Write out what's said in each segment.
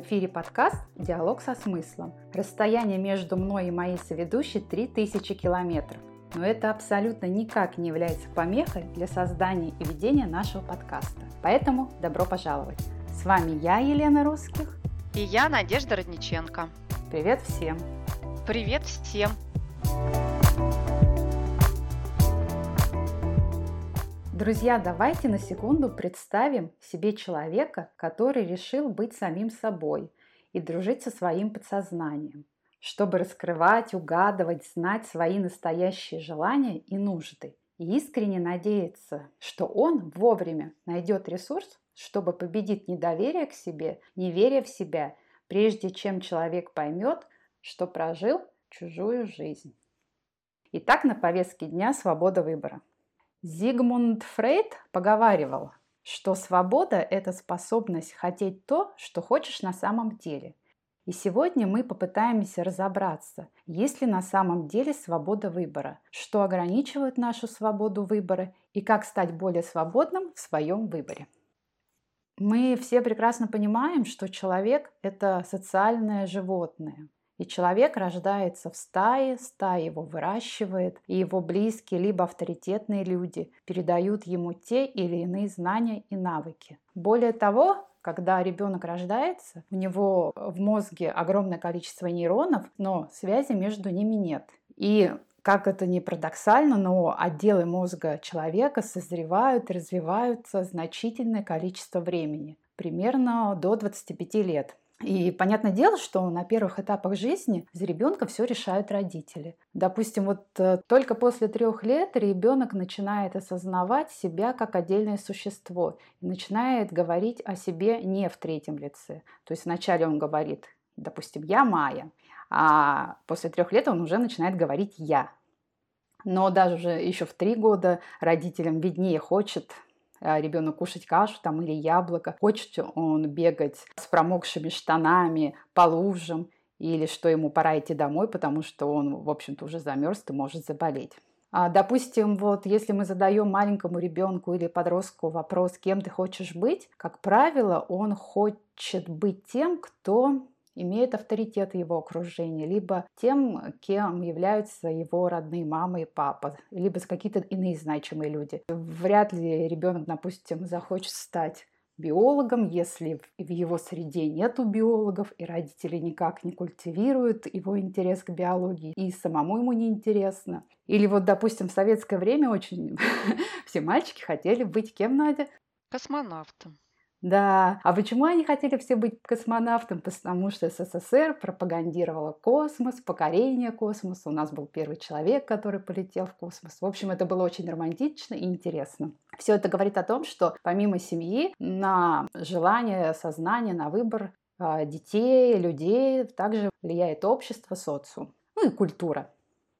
эфире подкаст «Диалог со смыслом». Расстояние между мной и моей соведущей 3000 километров. Но это абсолютно никак не является помехой для создания и ведения нашего подкаста. Поэтому добро пожаловать! С вами я, Елена Русских. И я, Надежда Родниченко. Привет всем! Привет всем! Друзья, давайте на секунду представим себе человека, который решил быть самим собой и дружить со своим подсознанием, чтобы раскрывать, угадывать, знать свои настоящие желания и нужды. И искренне надеяться, что он вовремя найдет ресурс, чтобы победить недоверие к себе, неверие в себя, прежде чем человек поймет, что прожил чужую жизнь. Итак, на повестке дня свобода выбора. Зигмунд Фрейд поговаривал, что свобода – это способность хотеть то, что хочешь на самом деле. И сегодня мы попытаемся разобраться, есть ли на самом деле свобода выбора, что ограничивает нашу свободу выбора и как стать более свободным в своем выборе. Мы все прекрасно понимаем, что человек – это социальное животное – и человек рождается в стае, стая его выращивает, и его близкие, либо авторитетные люди передают ему те или иные знания и навыки. Более того, когда ребенок рождается, у него в мозге огромное количество нейронов, но связи между ними нет. И как это ни парадоксально, но отделы мозга человека созревают и развиваются значительное количество времени, примерно до 25 лет. И понятное дело, что на первых этапах жизни за ребенка все решают родители. Допустим, вот э, только после трех лет ребенок начинает осознавать себя как отдельное существо и начинает говорить о себе не в третьем лице. То есть вначале он говорит, допустим, я Майя, а после трех лет он уже начинает говорить я. Но даже уже еще в три года родителям виднее хочет ребенок кушать кашу там или яблоко, хочет он бегать с промокшими штанами по лужам, или что ему пора идти домой, потому что он, в общем-то, уже замерз и может заболеть. А, допустим, вот если мы задаем маленькому ребенку или подростку вопрос, кем ты хочешь быть, как правило, он хочет быть тем, кто имеет авторитет его окружения, либо тем, кем являются его родные мама и папа, либо какие-то иные значимые люди. Вряд ли ребенок, допустим, захочет стать биологом, если в его среде нету биологов, и родители никак не культивируют его интерес к биологии, и самому ему не интересно. Или вот, допустим, в советское время очень все мальчики хотели быть кем, Надя? Космонавтом. Да, а почему они хотели все быть космонавтом? Потому что СССР пропагандировала космос, покорение космоса. У нас был первый человек, который полетел в космос. В общем, это было очень романтично и интересно. Все это говорит о том, что помимо семьи на желание, сознание, на выбор а, детей, людей также влияет общество, социум, ну и культура.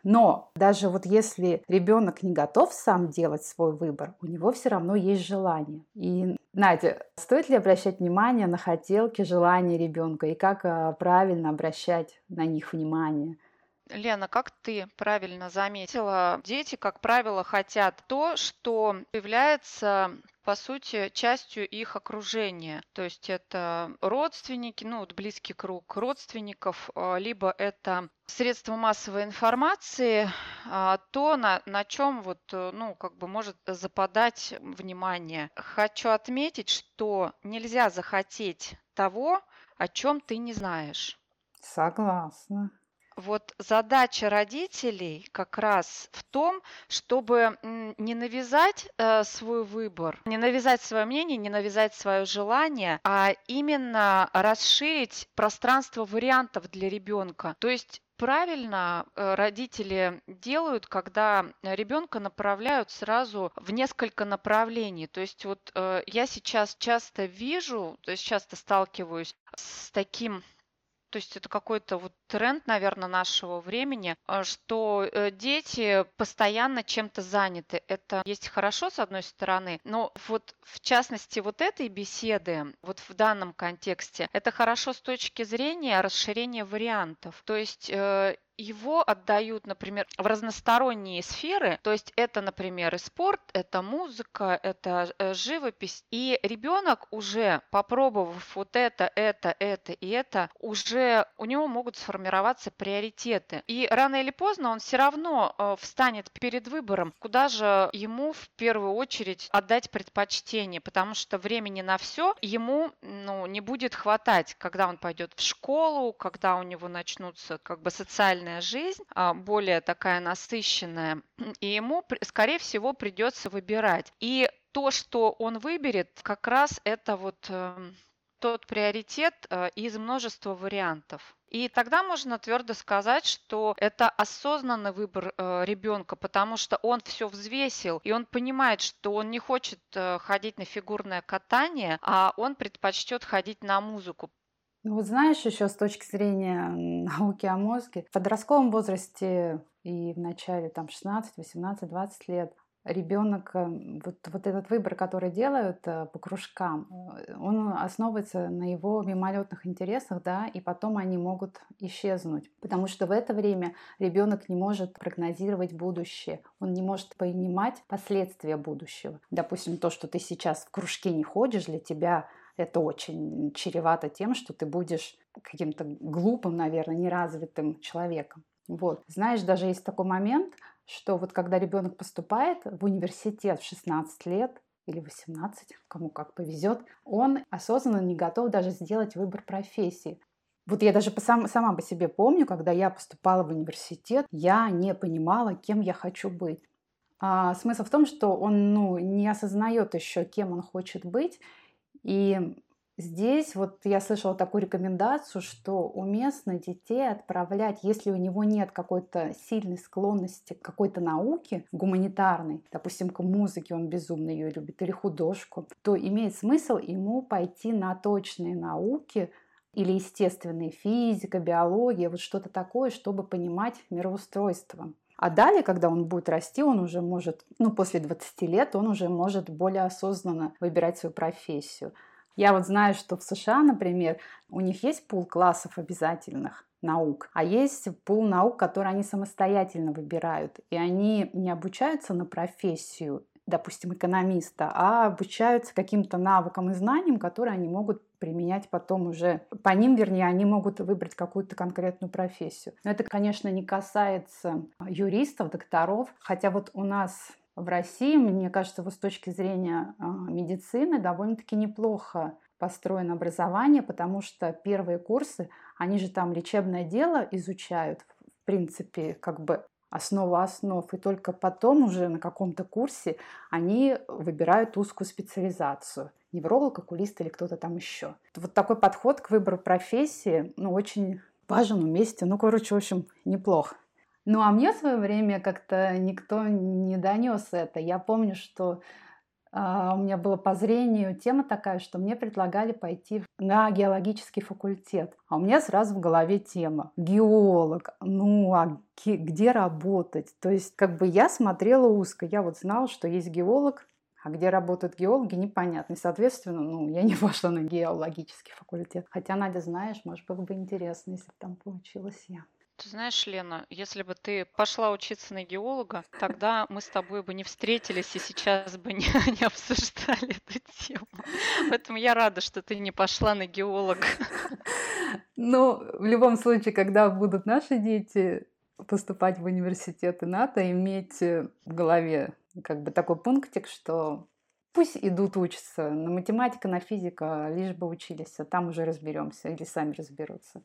Но даже вот если ребенок не готов сам делать свой выбор, у него все равно есть желание. И, Надя, стоит ли обращать внимание на хотелки, желания ребенка и как а, правильно обращать на них внимание? Лена, как ты правильно заметила, дети, как правило, хотят то, что является по сути, частью их окружения. То есть это родственники, ну, вот близкий круг родственников, а, либо это средства массовой информации, а, то, на, на чем вот, э, ну, как бы может западать внимание. Хочу отметить, что нельзя захотеть того, о чем ты не знаешь. Согласна. Вот задача родителей как раз в том, чтобы не навязать э, свой выбор, не навязать свое мнение, не навязать свое желание, а именно расширить пространство вариантов для ребенка. То есть правильно э, родители делают, когда ребенка направляют сразу в несколько направлений. То есть вот э, я сейчас часто вижу, то есть часто сталкиваюсь с таким то есть это какой-то вот тренд, наверное, нашего времени, а, что э, дети постоянно чем-то заняты. Это есть хорошо, с одной стороны, но вот в частности вот этой беседы, вот в данном контексте, это хорошо с точки зрения расширения вариантов. То есть э, его отдают, например, в разносторонние сферы, то есть это, например, и спорт, это музыка, это э, живопись, и ребенок уже попробовав вот это, это, это и это, уже у него могут сформироваться приоритеты. И рано или поздно он все равно э, встанет перед выбором, куда же ему в первую очередь отдать предпочтение, потому что времени на все ему ну, не будет хватать, когда он пойдет в школу, когда у него начнутся как бы социальная жизнь, а, более такая насыщенная, и ему, скорее всего, придется выбирать. И то, что он выберет, как раз это вот эм, тот приоритет э, из множества вариантов. И тогда можно твердо сказать, что это осознанный выбор э, ребенка, потому что он все взвесил, и он понимает, что он не хочет э, ходить на фигурное катание, а он предпочтет ходить на музыку. Ну вот знаешь, еще с точки зрения науки о мозге, в подростковом возрасте и в начале там 16, 18, 20 лет ребенок, э, вот, вот этот выбор, который делают э, по кружкам, э, он основывается на его мимолетных интересах, да, и потом они могут исчезнуть. Потому что в это время ребенок не может прогнозировать будущее, он не может понимать последствия будущего. Допустим, то, что ты сейчас в кружке не ходишь, для тебя это очень чревато тем, что ты будешь каким-то глупым, наверное, неразвитым человеком. Вот. Знаешь, даже есть такой момент, что вот когда ребенок поступает в университет в 16 лет, или 18, кому как повезет, он осознанно не готов даже сделать выбор профессии. Вот я даже сам, сама по себе помню, когда я поступала в университет, я не понимала, кем я хочу быть. А смысл в том, что он ну, не осознает еще, кем он хочет быть. И Здесь вот я слышала такую рекомендацию, что уместно детей отправлять, если у него нет какой-то сильной склонности к какой-то науке гуманитарной, допустим, к музыке, он безумно ее любит, или художку, то имеет смысл ему пойти на точные науки, или естественные физика, биология, вот что-то такое, чтобы понимать мироустройство. А далее, когда он будет расти, он уже может, ну, после 20 лет, он уже может более осознанно выбирать свою профессию. Я вот знаю, что в США, например, у них есть пул классов обязательных наук, а есть пул наук, которые они самостоятельно выбирают. И они не обучаются на профессию, допустим, экономиста, а обучаются каким-то навыкам и знаниям, которые они могут применять потом уже. По ним, вернее, они могут выбрать какую-то конкретную профессию. Но это, конечно, не касается юристов, докторов. Хотя вот у нас в России, мне кажется, вот с точки зрения а, медицины довольно-таки неплохо построено образование, потому что первые курсы, они же там лечебное дело изучают, в принципе, как бы основу основ, и только потом уже на каком-то курсе они выбирают узкую специализацию. Невролог, окулист или кто-то там еще. Вот такой подход к выбору профессии, ну, очень важен вместе. Ну, короче, в общем, неплохо. Ну, а мне в свое время как-то никто не донес это. Я помню, что у меня было по зрению тема такая, что мне предлагали пойти на геологический факультет. А у меня сразу в голове тема геолог. Ну, а где работать? То есть, как бы я смотрела узко. Я вот знала, что есть геолог, а где работают геологи, непонятно. И, соответственно, ну, я не пошла на геологический факультет. Хотя, Надя, знаешь, может, было бы интересно, если бы там получилось я. Ты знаешь, Лена, если бы ты пошла учиться на геолога, тогда мы с тобой бы не встретились и сейчас бы не, не обсуждали эту тему. Поэтому я рада, что ты не пошла на геолога. Ну, в любом случае, когда будут наши дети поступать в университеты НАТО, иметь в голове как бы такой пунктик, что пусть идут учатся на математика, на физика, лишь бы учились, а там уже разберемся или сами разберутся.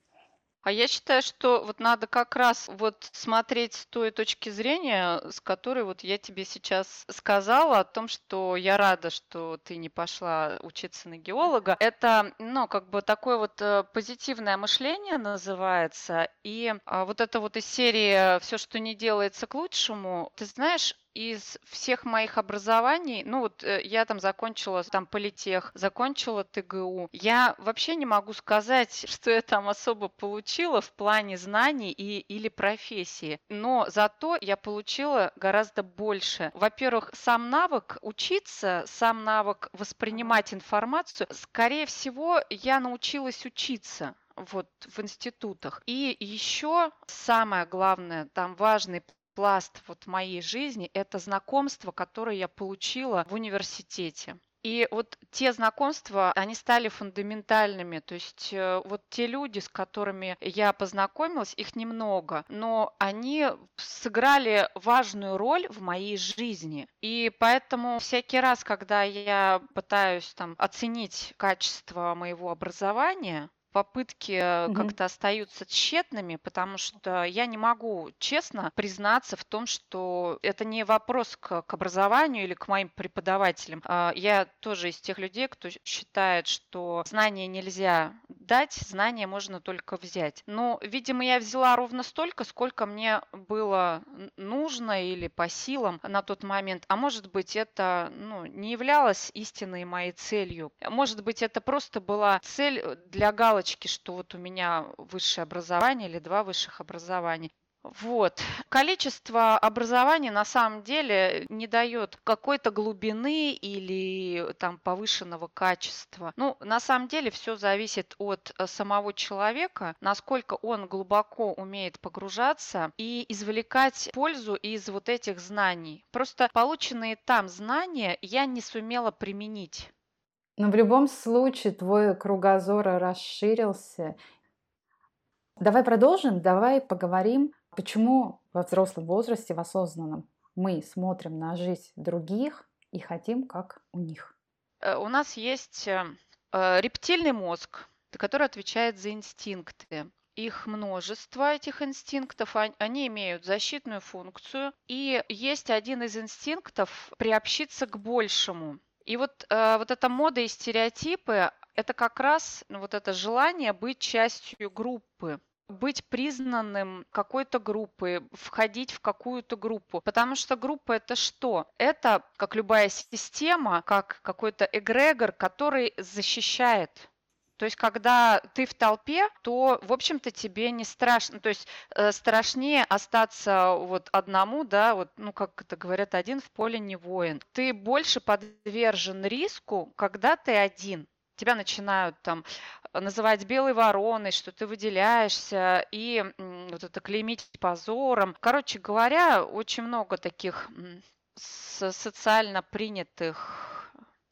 А я считаю, что вот надо как раз вот смотреть с той точки зрения, с которой вот я тебе сейчас сказала о том, что я рада, что ты не пошла учиться на геолога. Это, ну, как бы такое вот э, позитивное мышление называется. И а, вот это вот из серии «Все, что не делается к лучшему», ты знаешь, из всех моих образований, ну вот э, я там закончила там политех, закончила ТГУ, я вообще не могу сказать, что я там особо получила в плане знаний и, или профессии, но зато я получила гораздо больше. Во-первых, сам навык учиться, сам навык воспринимать информацию, скорее всего, я научилась учиться вот в институтах. И еще самое главное, там важный пласт вот моей жизни– это знакомство, которое я получила в университете. И вот те знакомства, они стали фундаментальными. То есть э, вот те люди, с которыми я познакомилась, их немного, но они сыграли важную роль в моей жизни. И поэтому всякий раз, когда я пытаюсь там оценить качество моего образования, попытки угу. как-то остаются тщетными, потому что я не могу честно признаться в том, что это не вопрос к, к образованию или к моим преподавателям. А, я тоже из тех людей, кто считает, что знания нельзя дать, знания можно только взять. Но, видимо, я взяла ровно столько, сколько мне было нужно или по силам на тот момент. А может быть, это ну, не являлось истинной моей целью. Может быть, это просто была цель для галочки галочки, что вот у меня высшее образование или два высших образования. Вот. Количество образований на самом деле не дает какой-то глубины или там повышенного качества. Ну, на самом деле все зависит от э, самого человека, насколько он глубоко умеет погружаться и извлекать пользу из вот этих знаний. Просто полученные там знания я не сумела применить. Но в любом случае твой кругозор расширился. Давай продолжим, давай поговорим, почему во взрослом возрасте, в осознанном, мы смотрим на жизнь других и хотим, как у них. Э, у нас есть э, э, рептильный мозг, который отвечает за инстинкты. Их множество, этих инстинктов, они имеют защитную функцию. И есть один из инстинктов приобщиться к большему. И вот, э, вот эта мода и стереотипы, это как раз ну, вот это желание быть частью группы быть признанным какой-то группы, входить в какую-то группу. Потому что группа это что? Это, как любая система, как какой-то эгрегор, который защищает то есть, когда ты в толпе, то, в общем-то, тебе не страшно. То есть, э, страшнее остаться вот одному, да, вот, ну, как это говорят, один в поле не воин. Ты больше подвержен риску, когда ты один. Тебя начинают там называть белой вороной, что ты выделяешься, и вот это клеймить позором. Короче говоря, очень много таких социально принятых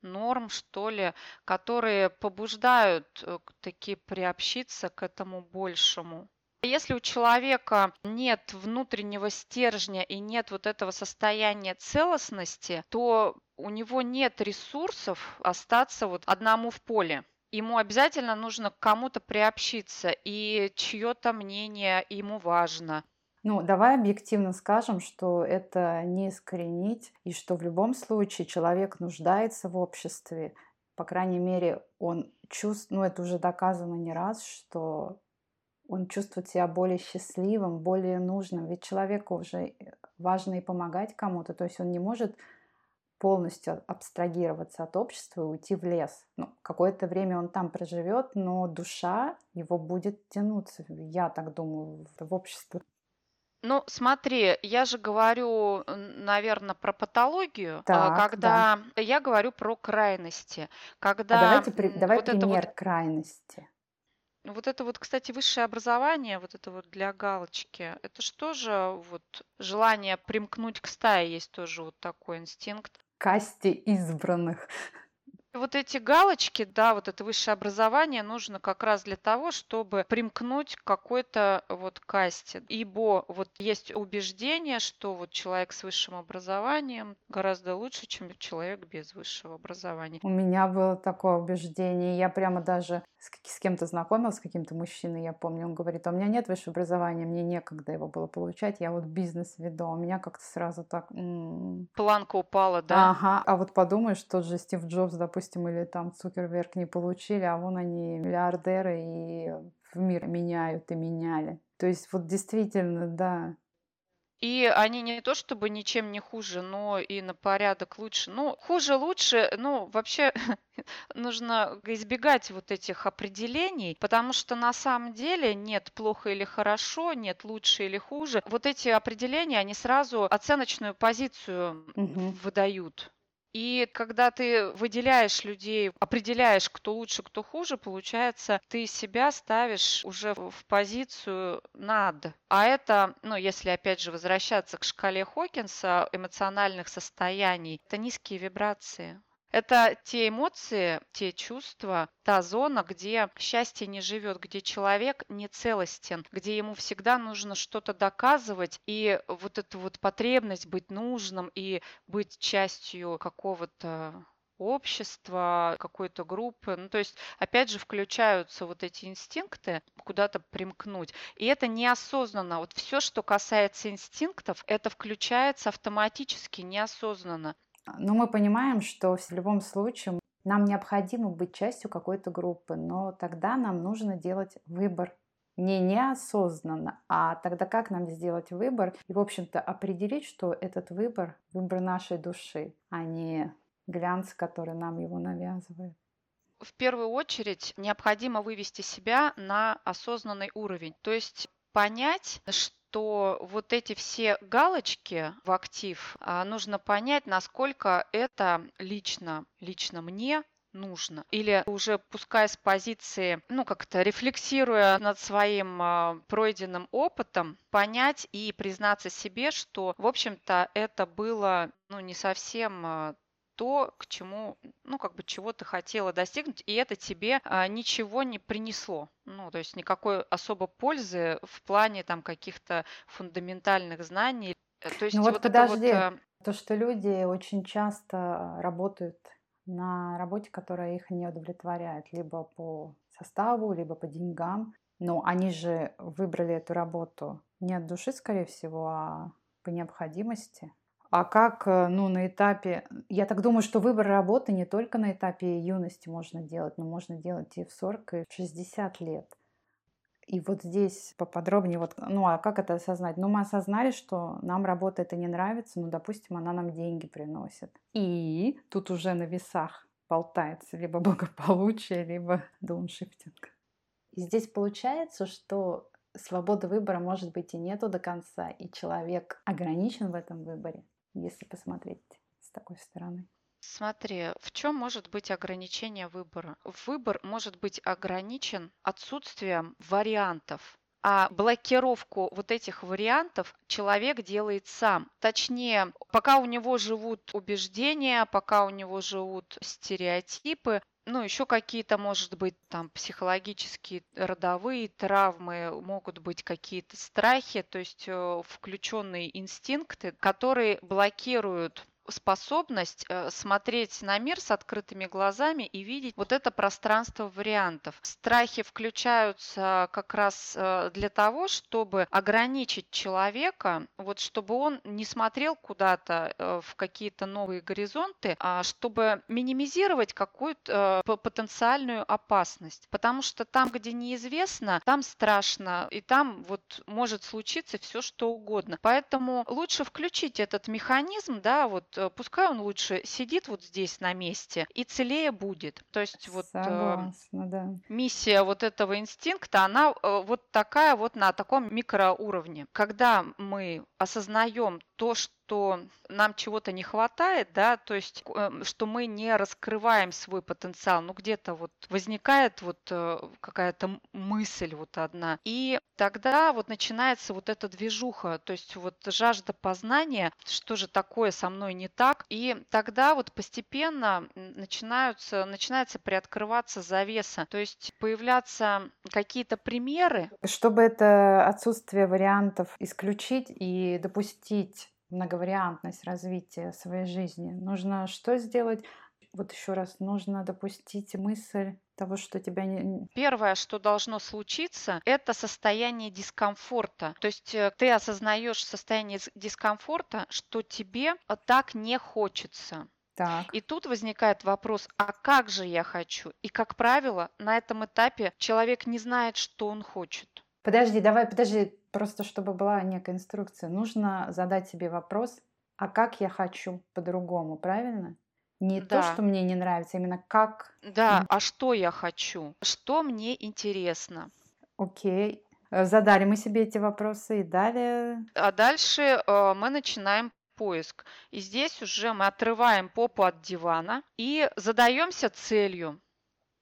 норм, что ли, которые побуждают э, таки приобщиться к этому большему. Если у человека нет внутреннего стержня и нет вот этого состояния целостности, то у него нет ресурсов остаться вот одному в поле. Ему обязательно нужно к кому-то приобщиться, и чье-то мнение ему важно. Ну, давай объективно скажем, что это не искоренить, и что в любом случае человек нуждается в обществе. По крайней мере, он чувствует, ну это уже доказано не раз, что он чувствует себя более счастливым, более нужным. Ведь человеку уже важно и помогать кому-то. То есть он не может полностью абстрагироваться от общества и уйти в лес. Ну, какое-то время он там проживет, но душа его будет тянуться, я так думаю, в общество. Ну, смотри, я же говорю, наверное, про патологию, а, Так, когда да. я говорю про крайности, А когда давайте, при- давай вот это вот, крайности. вот это вот, кстати, высшее образование, вот это вот для галочки, это же вот желание примкнуть к стае есть тоже вот такой инстинкт. Касте избранных. Вот эти галочки, да, вот это высшее образование нужно как раз для того, чтобы примкнуть к какой-то вот касте. Ибо вот есть убеждение, что вот человек с высшим образованием гораздо лучше, чем человек без высшего образования. У меня было такое убеждение. Я прямо даже с, с кем-то знакомилась, с каким-то мужчиной, я помню, он говорит, «А у меня нет высшего образования, мне некогда его было получать, я вот бизнес веду. А у меня как-то сразу так... М-м. Планка упала, да? Ага. А вот подумаешь, тот же Стив Джобс, допустим, допустим, или там Цукерберг не получили, а вон они миллиардеры и в мир меняют и меняли. То есть вот действительно, да, и они не то чтобы ничем не хуже, но и на порядок лучше. Ну, хуже лучше, ну, вообще нужно избегать вот этих определений, потому что на самом деле нет плохо или хорошо, нет лучше или хуже. Вот эти определения, они сразу оценочную позицию угу. выдают. И когда ты выделяешь людей, определяешь, кто лучше, кто хуже, получается, ты себя ставишь уже в позицию над. А это, ну, если опять же возвращаться к шкале Хокинса эмоциональных состояний, это низкие вибрации. Это те эмоции, те чувства, та зона, где счастье не живет, где человек не целостен, где ему всегда нужно что-то доказывать, и вот эту вот потребность быть нужным и быть частью какого-то общества, какой-то группы. Ну, то есть, опять же, включаются вот эти инстинкты куда-то примкнуть. И это неосознанно. Вот все, что касается инстинктов, это включается автоматически, неосознанно. Но мы понимаем, что в любом случае нам необходимо быть частью какой-то группы, но тогда нам нужно делать выбор не неосознанно, а тогда как нам сделать выбор и, в общем-то, определить, что этот выбор – выбор нашей души, а не глянц, который нам его навязывает. В первую очередь необходимо вывести себя на осознанный уровень, то есть понять, что то вот эти все галочки в актив а, нужно понять, насколько это лично, лично мне нужно. Или уже пускай с позиции, ну как-то рефлексируя над своим э, пройденным опытом, понять и признаться себе, что, в общем-то, это было ну, не совсем э, то, к чему, ну, как бы чего ты хотела достигнуть, и это тебе а, ничего не принесло. Ну, то есть никакой особо пользы в плане там каких-то фундаментальных знаний. Э, то есть ну вот, вот подожди, вот, а... то, что люди очень часто работают на работе, которая их не удовлетворяет, либо по составу, либо по деньгам, но они же выбрали эту работу не от души, скорее всего, а по необходимости. А как, э, ну, на этапе... Я так думаю, что выбор работы не только на этапе юности можно делать, но можно делать и в 40, и в 60 лет. И вот здесь поподробнее, вот, ну а как это осознать? Ну мы осознали, что нам работа это не нравится, ну допустим, она нам деньги приносит. И тут уже на весах болтается либо благополучие, либо дауншифтинг. И здесь получается, что свободы выбора может быть и нету до конца, и человек ограничен в этом выборе если посмотреть с такой стороны. Смотри, в чем может быть ограничение выбора? Выбор может быть ограничен отсутствием вариантов. А блокировку вот этих вариантов человек делает сам. Точнее, пока у него живут убеждения, пока у него живут стереотипы, ну, еще какие-то, может быть, там психологические родовые травмы, могут быть какие-то страхи, то есть э, включенные инстинкты, которые блокируют способность э, смотреть на мир с открытыми глазами и видеть вот это пространство вариантов. Страхи включаются как раз э, для того, чтобы ограничить человека, вот чтобы он не смотрел куда-то э, в какие-то новые горизонты, а чтобы минимизировать какую-то потенциальную опасность. Потому что там, где неизвестно, там страшно, и там вот может случиться все, что угодно. Поэтому лучше включить этот механизм, да, вот Э, пускай он лучше сидит вот здесь на месте и целее будет. То есть вот э, Согласна, да. миссия вот этого инстинкта, она э, вот такая вот на таком микроуровне. Когда мы осознаем то, что нам чего-то не хватает, да, то есть, эм, что мы не раскрываем свой потенциал, ну где-то вот возникает вот э, какая-то мысль вот одна, и тогда вот начинается вот эта движуха, то есть вот жажда познания, что же такое со мной не так, и тогда вот постепенно начинаются, начинается приоткрываться завеса, то есть появляться какие-то примеры. Чтобы это отсутствие вариантов исключить и допустить многовариантность развития своей жизни. Нужно что сделать? Вот еще раз, нужно допустить мысль того, что тебя не... Первое, что должно случиться, это состояние дискомфорта. То есть э, ты осознаешь состояние дискомфорта, что тебе э, так не хочется. Так. И тут возникает вопрос, а как же я хочу? И, как правило, на этом этапе человек не знает, что он хочет. Подожди, давай, подожди, просто чтобы была некая инструкция. Нужно задать себе вопрос, а как я хочу по-другому, правильно? Не да. то, что мне не нравится, а именно как. Да, а что я хочу? Что мне интересно? Окей. Э, задали мы себе эти вопросы и далее. А дальше э, мы начинаем поиск. И здесь уже мы отрываем попу от дивана и задаемся целью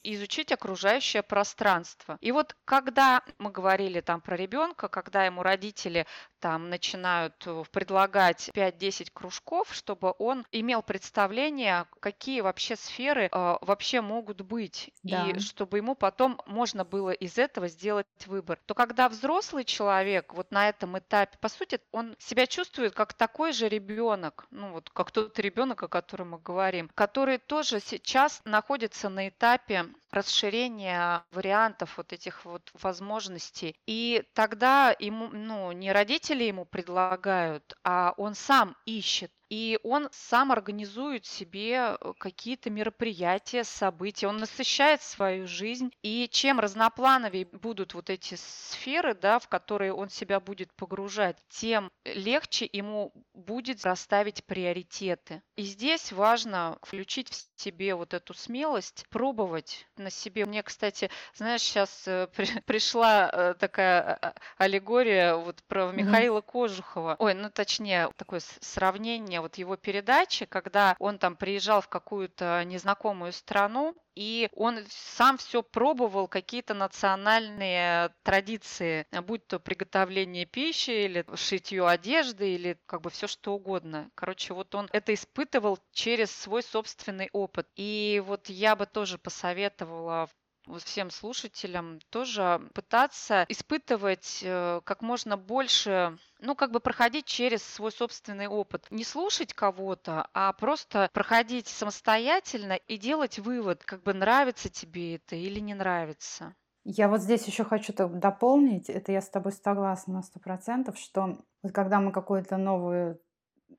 изучить окружающее пространство. И вот когда мы говорили там про ребенка, когда ему родители там начинают э, предлагать 5-10 кружков, чтобы он имел представление, какие вообще сферы э, вообще могут быть, да. и чтобы ему потом можно было из этого сделать выбор. То когда взрослый человек вот на этом этапе, по сути, он себя чувствует как такой же ребенок, ну вот как тот ребенок, о котором мы говорим, который тоже сейчас находится на этапе расширения вариантов вот этих вот возможностей. И тогда ему, ну, не родители ему предлагают, а он сам ищет и он сам организует себе э, какие-то мероприятия, события, он насыщает свою жизнь, и чем разноплановее будут вот эти сферы, да, в которые он себя будет погружать, тем легче ему будет расставить приоритеты. И здесь важно включить в себе вот эту смелость, пробовать на себе. Мне, кстати, знаешь, сейчас э, при, пришла э, такая а, аллегория вот про Михаила. Кожухова. Ой, ну точнее, такое сравнение вот его передачи, когда он там приезжал в какую-то незнакомую страну, и он сам все пробовал, какие-то национальные традиции, будь то приготовление пищи или шитье одежды, или как бы все что угодно. Короче, вот он это испытывал через свой собственный опыт. И вот я бы тоже посоветовала всем слушателям тоже пытаться испытывать э, как можно больше ну, как бы проходить через свой собственный опыт. Не слушать кого-то, а просто проходить самостоятельно и делать вывод, как бы нравится тебе это или не нравится. Я вот здесь еще хочу дополнить, это я с тобой согласна на сто процентов, что вот когда мы какую-то новую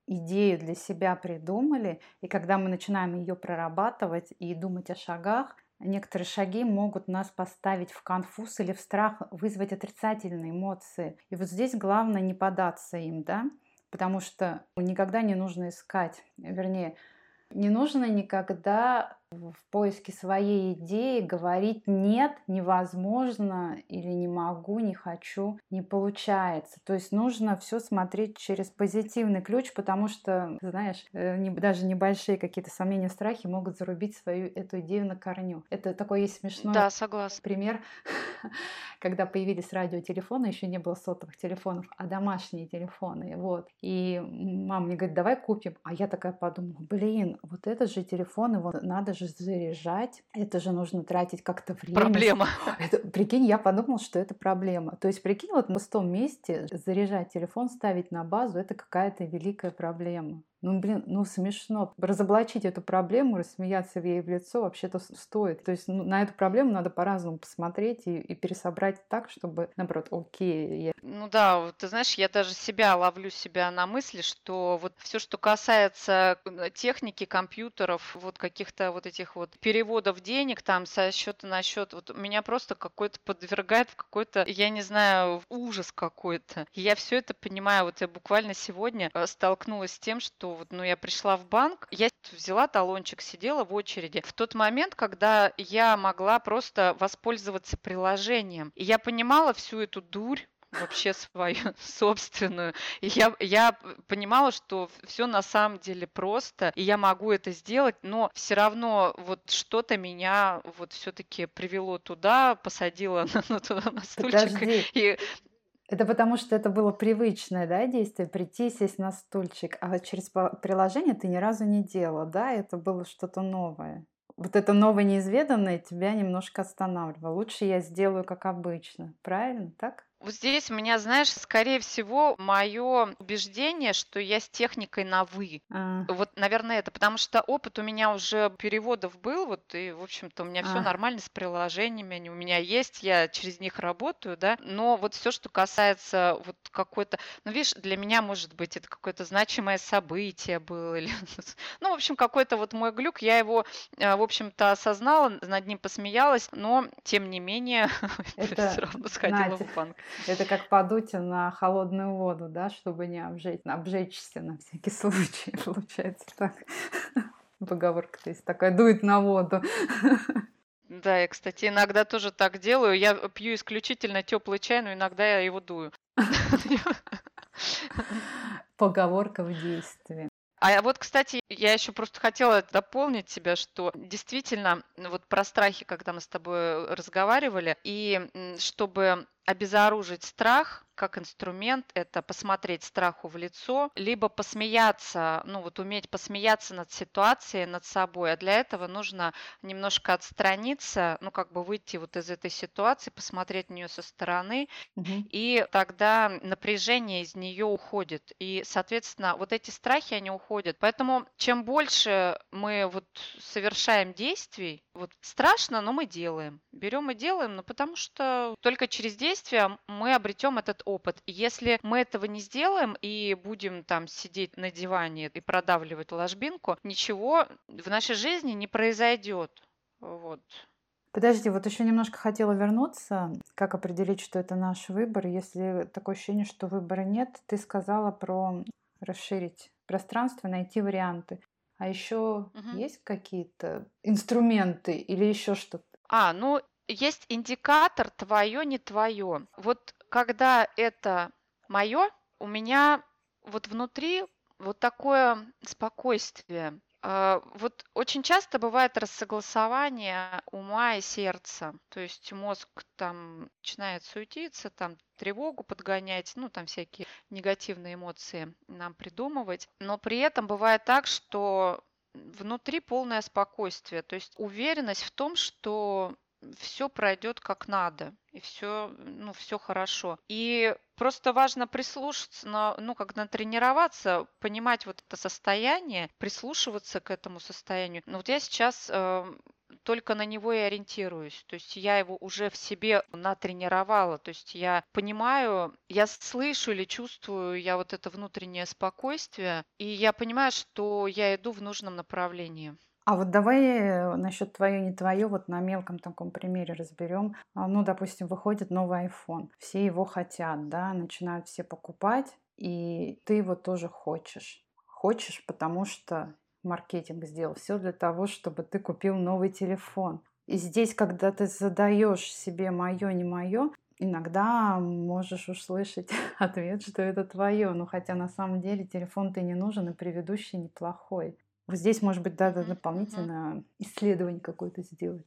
идею для себя придумали, и когда мы начинаем ее прорабатывать и думать о шагах, Некоторые шаги могут нас поставить в конфуз или в страх, вызвать отрицательные эмоции. И вот здесь главное не податься им, да, потому что никогда не нужно искать, вернее, не нужно никогда в поиске своей идеи говорить нет, невозможно или не могу, не хочу, не получается. То есть нужно все смотреть через позитивный ключ, потому что, знаешь, э, даже небольшие какие-то сомнения, страхи могут зарубить свою эту идею на корню. Это такой есть смешной да, согласна. пример, когда появились радиотелефоны, еще не было сотовых телефонов, а домашние телефоны. Вот. И мама мне говорит, давай купим. А я такая подумала, блин, вот этот же телефон, его надо же же заряжать, это же нужно тратить как-то время. Проблема. Это, прикинь, я подумала, что это проблема. То есть, прикинь, вот на пустом месте заряжать телефон, ставить на базу, это какая-то великая проблема. Ну, блин, ну смешно. Разоблачить эту проблему, рассмеяться ей в лицо вообще-то стоит. То есть ну, на эту проблему надо по-разному посмотреть и, и пересобрать так, чтобы, наоборот, окей. Я... Ну да, вот, ты знаешь, я даже себя ловлю себя на мысли, что вот все, что касается э, техники, компьютеров, вот каких-то вот этих вот переводов денег там со счета на счет, вот меня просто какой-то подвергает в какой-то, я не знаю, ужас какой-то. Я все это понимаю. Вот я буквально сегодня э, столкнулась с тем, что вот, ну, я пришла в банк, я взяла талончик, сидела в очереди. В тот момент, когда я могла просто воспользоваться приложением, и я понимала всю эту дурь, вообще свою собственную. И я, я понимала, что все на самом деле просто, и я могу это сделать, но все равно вот что-то меня вот все-таки привело туда, посадило на, на, на стульчик. Подожди. И это потому, что это было привычное да, действие, прийти, сесть на стульчик, а через приложение ты ни разу не делала, да, это было что-то новое. Вот это новое неизведанное тебя немножко останавливало. Лучше я сделаю как обычно, правильно, так? Вот здесь у меня, знаешь, скорее всего, мое убеждение, что я с техникой на «вы». А. Вот, наверное, это, потому что опыт у меня уже переводов был, вот, и, в общем-то, у меня а. все нормально с приложениями, они у меня есть, я через них работаю, да, но вот все, что касается вот какой-то, ну, видишь, для меня, может быть, это какое-то значимое событие было, или, ну, в общем, какой-то вот мой глюк, я его, э, в общем-то, осознала, над ним посмеялась, но, тем не менее, все равно сходила в банк. Это как подуть на холодную воду, да, чтобы не обжечь, обжечься на всякий случай, получается так. Поговорка-то есть такая, дует на воду. Да, я, кстати, иногда тоже так делаю. Я пью исключительно теплый чай, но иногда я его дую. Поговорка в действии. А вот, кстати, я еще просто хотела дополнить тебя, что действительно вот про страхи, когда мы с тобой разговаривали, и чтобы обезоружить страх, как инструмент это посмотреть страху в лицо, либо посмеяться, ну вот уметь посмеяться над ситуацией, над собой. А для этого нужно немножко отстраниться, ну как бы выйти вот из этой ситуации, посмотреть на нее со стороны, угу. и тогда напряжение из нее уходит. И, соответственно, вот эти страхи, они уходят. Поэтому чем больше мы вот совершаем действий, вот страшно, но мы делаем. Берем и делаем, но потому что только через действия мы обретем этот опыт. Если мы этого не сделаем и будем там сидеть на диване и продавливать ложбинку, ничего в нашей жизни не произойдет. Вот. Подожди, вот еще немножко хотела вернуться. Как определить, что это наш выбор, если такое ощущение, что выбора нет? Ты сказала про расширить пространство, найти варианты. А еще угу. есть какие-то инструменты или еще что-то? А, ну есть индикатор твое, не твое. Вот когда это мое, у меня вот внутри вот такое спокойствие. А, вот очень часто бывает рассогласование ума и сердца. То есть мозг там начинает суетиться, там тревогу подгонять, ну там всякие негативные эмоции нам придумывать. Но при этом бывает так, что внутри полное спокойствие, то есть уверенность в том, что все пройдет как надо, и все, ну, все хорошо. И просто важно прислушаться, на, ну, как натренироваться, понимать вот это состояние, прислушиваться к этому состоянию. Но вот я сейчас э, только на него и ориентируюсь. То есть я его уже в себе натренировала. То есть я понимаю, я слышу или чувствую я вот это внутреннее спокойствие, и я понимаю, что я иду в нужном направлении. А вот давай насчет твое, не твое, вот на мелком таком примере разберем. А, ну, допустим, выходит новый iPhone. Все его хотят, да, начинают все покупать, и ты его тоже хочешь. Хочешь, потому что маркетинг сделал все для того, чтобы ты купил новый телефон. И здесь, когда ты задаешь себе мое, не мое, иногда можешь услышать ответ, что это твое. Ну, хотя на самом деле телефон ты не нужен, и предыдущий неплохой. Вот здесь, может быть, надо дополнительно исследование какое-то сделать.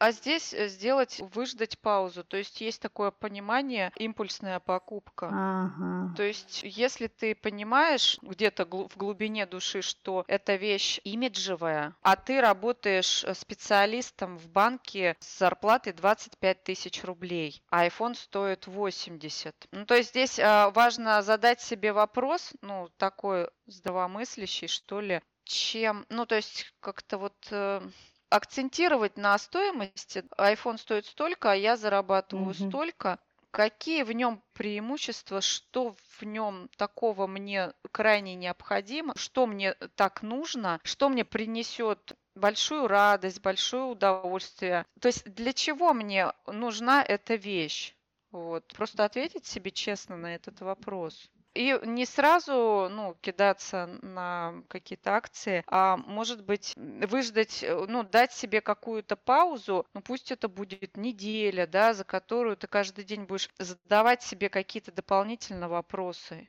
А здесь э, сделать, выждать паузу. То есть есть такое понимание, импульсная покупка. Ага. То есть если ты понимаешь где-то в глубине души, что эта вещь имиджевая, а ты работаешь э, специалистом в банке с зарплатой 25 тысяч рублей, а iPhone стоит 80. Ну, то есть здесь а, важно задать себе вопрос, ну, такой здравомыслящий, что ли, чем, ну, то есть как-то вот э, акцентировать на стоимости. iPhone стоит столько, а я зарабатываю угу. столько. Какие в нем преимущества, что в нем такого мне крайне необходимо, что мне так нужно, что мне принесет большую радость, большое удовольствие. То есть для чего мне нужна эта вещь? Вот. Просто ответить себе честно на этот вопрос. И не сразу, ну, кидаться на какие-то акции, а может быть выждать, э, ну, дать себе какую-то паузу, ну, пусть это будет неделя, да, за которую ты каждый день будешь задавать себе какие-то дополнительные вопросы.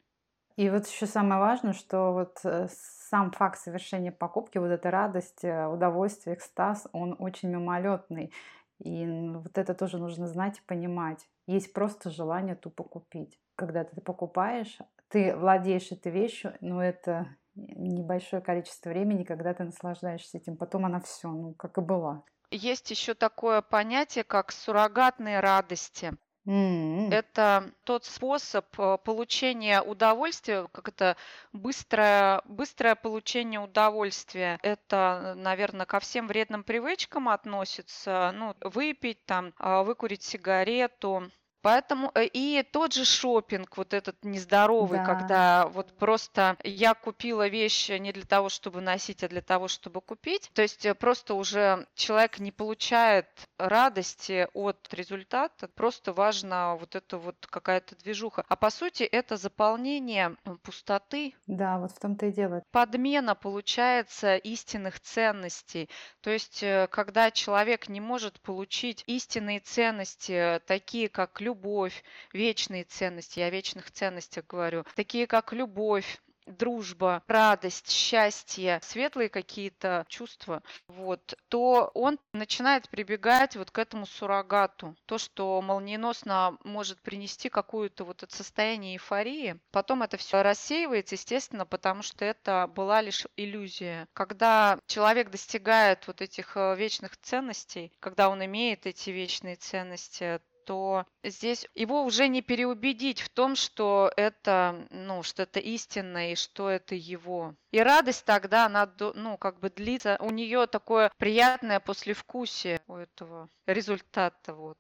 И вот еще самое важное, что вот э, сам факт совершения покупки, вот эта радость, э, удовольствие, экстаз, он очень мимолетный. И вот это тоже нужно знать и понимать. Есть просто желание тупо купить когда ты покупаешь, ты владеешь этой вещью, но это небольшое количество времени, когда ты наслаждаешься этим. Потом она все, ну, как и была. Есть еще такое понятие, как суррогатные радости. Это тот способ э, получения удовольствия, как это быстрое, быстрое получение удовольствия. Это, наверное, ко всем вредным привычкам относится. Ну, выпить, там, а, выкурить сигарету, Поэтому э, и тот же шопинг, вот этот нездоровый, да. когда вот просто я купила вещь не для того, чтобы носить, а для того, чтобы купить. То есть э, просто уже человек не получает радости от результата, просто важно вот это вот какая-то движуха. А по сути это заполнение пустоты. Да, вот в том-то и дело. Подмена получается истинных ценностей. То есть э, когда человек не может получить истинные ценности, такие как любовь, любовь, вечные ценности, я о вечных ценностях говорю, такие как любовь, дружба, радость, счастье, светлые какие-то чувства, вот, то он начинает прибегать вот к этому суррогату. То, что молниеносно может принести какое-то вот это состояние эйфории. Потом это все рассеивается, естественно, потому что это была лишь иллюзия. Когда человек достигает вот этих э, вечных ценностей, когда он имеет эти вечные ценности, то здесь его уже не переубедить в том, что это, ну, что это истинно и что это его. И радость тогда, она, ну, как бы длится, у нее такое приятное послевкусие у этого результата, вот.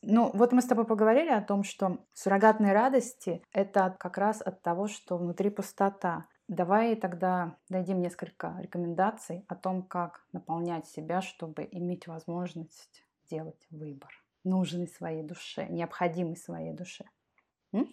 Ну, вот мы с тобой поговорили о том, что суррогатные радости — это как раз от того, что внутри пустота. Давай тогда дадим несколько рекомендаций о том, как наполнять себя, чтобы иметь возможность делать выбор нужный своей душе, необходимый своей душе. М?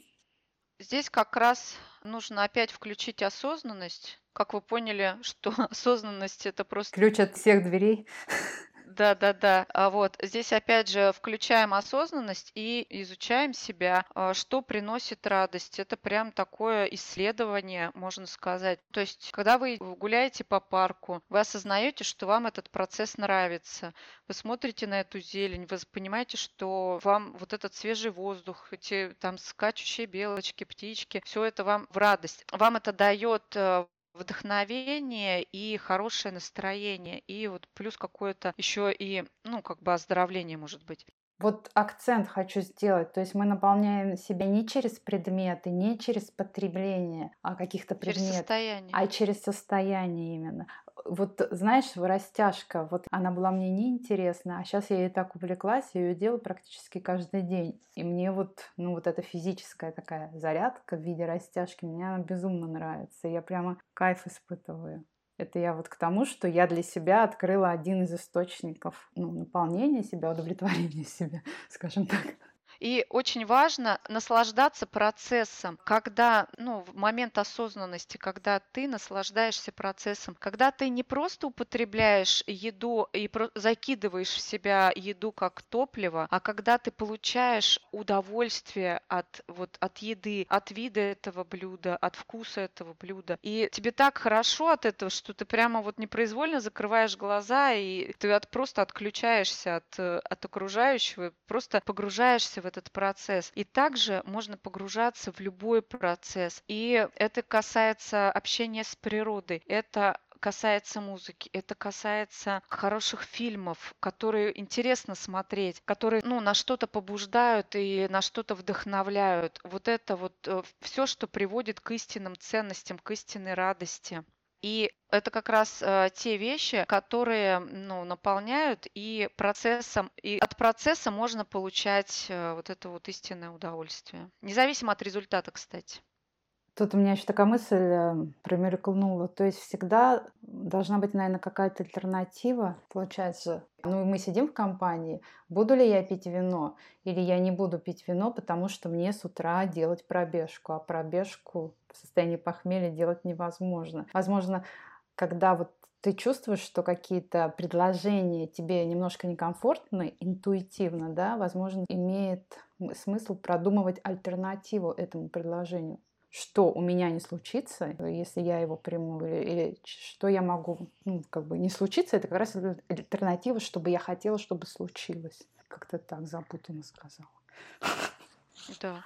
Здесь как раз нужно опять включить осознанность. Как вы поняли, что осознанность это просто... Ключ от всех дверей. Да, да, да. А вот здесь опять же включаем осознанность и изучаем себя, а, что приносит радость. Это прям такое исследование, можно сказать. То есть, когда вы гуляете по парку, вы осознаете, что вам этот процесс нравится. Вы смотрите на эту зелень, вы понимаете, что вам вот этот свежий воздух, эти там скачущие белочки, птички, все это вам в радость. Вам это дает э, вдохновение и хорошее настроение, и вот плюс какое-то еще и, ну, как бы оздоровление может быть. Вот акцент хочу сделать. То есть мы наполняем себя не через предметы, не через потребление а каких-то предметов, через состояние. а через состояние именно. Вот знаешь, растяжка, вот она была мне неинтересна, а сейчас я ей так увлеклась, я ее делаю практически каждый день. И мне вот, ну вот эта физическая такая зарядка в виде растяжки, мне она безумно нравится. Я прямо кайф испытываю. Это я вот к тому, что я для себя открыла один из источников ну, наполнения себя, удовлетворения себя, скажем так. И очень важно наслаждаться процессом, когда, ну, в момент осознанности, когда ты наслаждаешься процессом, когда ты не просто употребляешь еду и закидываешь в себя еду как топливо, а когда ты получаешь удовольствие от, вот, от еды, от вида этого блюда, от вкуса этого блюда. И тебе так хорошо от этого, что ты прямо вот непроизвольно закрываешь глаза, и ты от, просто отключаешься от, от окружающего, просто погружаешься в этот процесс. И также можно погружаться в любой процесс. И это касается общения с природой. Это касается музыки, это касается хороших фильмов, которые интересно смотреть, которые ну, на что-то побуждают и на что-то вдохновляют. Вот это вот э, все, что приводит к истинным ценностям, к истинной радости. И это как раз э, те вещи, которые ну, наполняют и процессом, и от процесса можно получать э, вот это вот истинное удовольствие. Независимо от результата, кстати. Тут у меня еще такая мысль э, промелькнула. То есть всегда должна быть, наверное, какая-то альтернатива. Получается, ну мы сидим в компании, буду ли я пить вино или я не буду пить вино, потому что мне с утра делать пробежку, а пробежку в состоянии похмелья делать невозможно. Возможно, когда вот ты чувствуешь, что какие-то предложения тебе немножко некомфортны, интуитивно, да, возможно, имеет смысл продумывать альтернативу этому предложению что у меня не случится, если я его приму, или, или что я могу, ну, как бы не случиться, это как раз альтернатива, чтобы я хотела, чтобы случилось. Как-то так запутанно сказала. Да,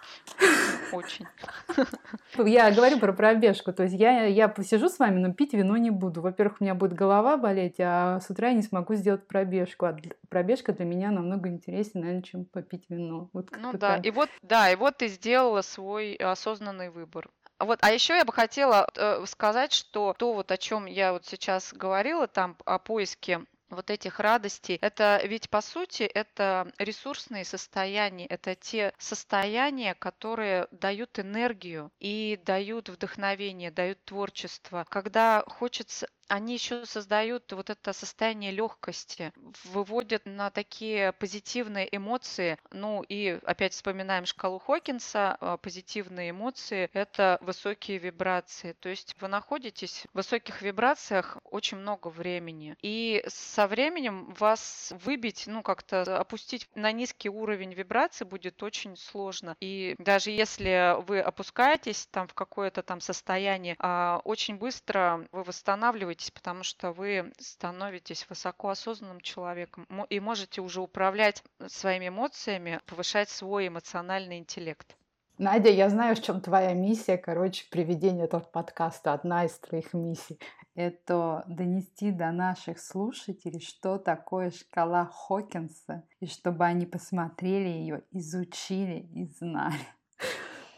очень. Я говорю про пробежку. То есть я, я посижу с вами, но пить вино не буду. Во-первых, у меня будет голова болеть, а с утра я не смогу сделать пробежку. А пробежка для меня намного интереснее, наверное, чем попить вино. Вот ну да, и вот, да, и вот ты сделала свой осознанный выбор. Вот, а еще я бы хотела э, сказать, что то, вот о чем я вот сейчас говорила, там о поиске вот этих радостей. Это ведь по сути это ресурсные состояния, это те состояния, которые дают энергию и дают вдохновение, дают творчество. Когда хочется они еще создают вот это состояние легкости, выводят на такие позитивные эмоции. Ну и опять вспоминаем шкалу Хокинса, а, позитивные эмоции – это высокие вибрации. То есть вы находитесь в высоких вибрациях очень много времени. И со временем вас выбить, ну как-то опустить на низкий уровень вибрации будет очень сложно. И даже если вы опускаетесь там в какое-то там состояние, а, очень быстро вы восстанавливаетесь становитесь, потому что вы становитесь высокоосознанным человеком и можете уже управлять своими эмоциями, повышать свой эмоциональный интеллект. Надя, я знаю, в чем твоя миссия. Короче, приведение этого подкаста одна из твоих миссий. Это донести до наших слушателей, что такое шкала Хокинса, и чтобы они посмотрели ее, изучили и знали.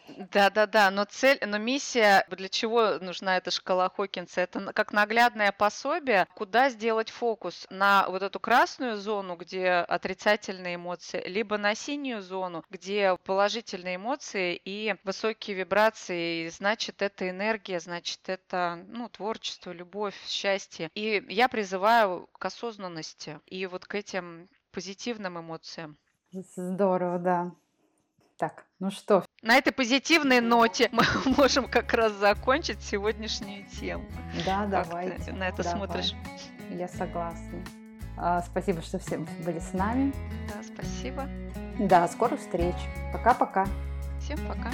Да-да-да, но цель, но миссия, для чего нужна эта шкала Хокинса? Это как наглядное пособие, куда сделать фокус на вот эту красную зону, где отрицательные эмоции, либо на синюю зону, где положительные эмоции и высокие вибрации, и значит, это энергия, значит, это ну, творчество, любовь, счастье. И я призываю к осознанности и вот к этим позитивным эмоциям. Здорово, да. Так, ну что? На этой позитивной ноте мы можем как раз закончить сегодняшнюю тему. Да, как давайте. Ты на это давай. смотришь? Я согласна. А, спасибо, что все были с нами. Да, спасибо. Да, скорых встреч. Пока-пока. Всем пока.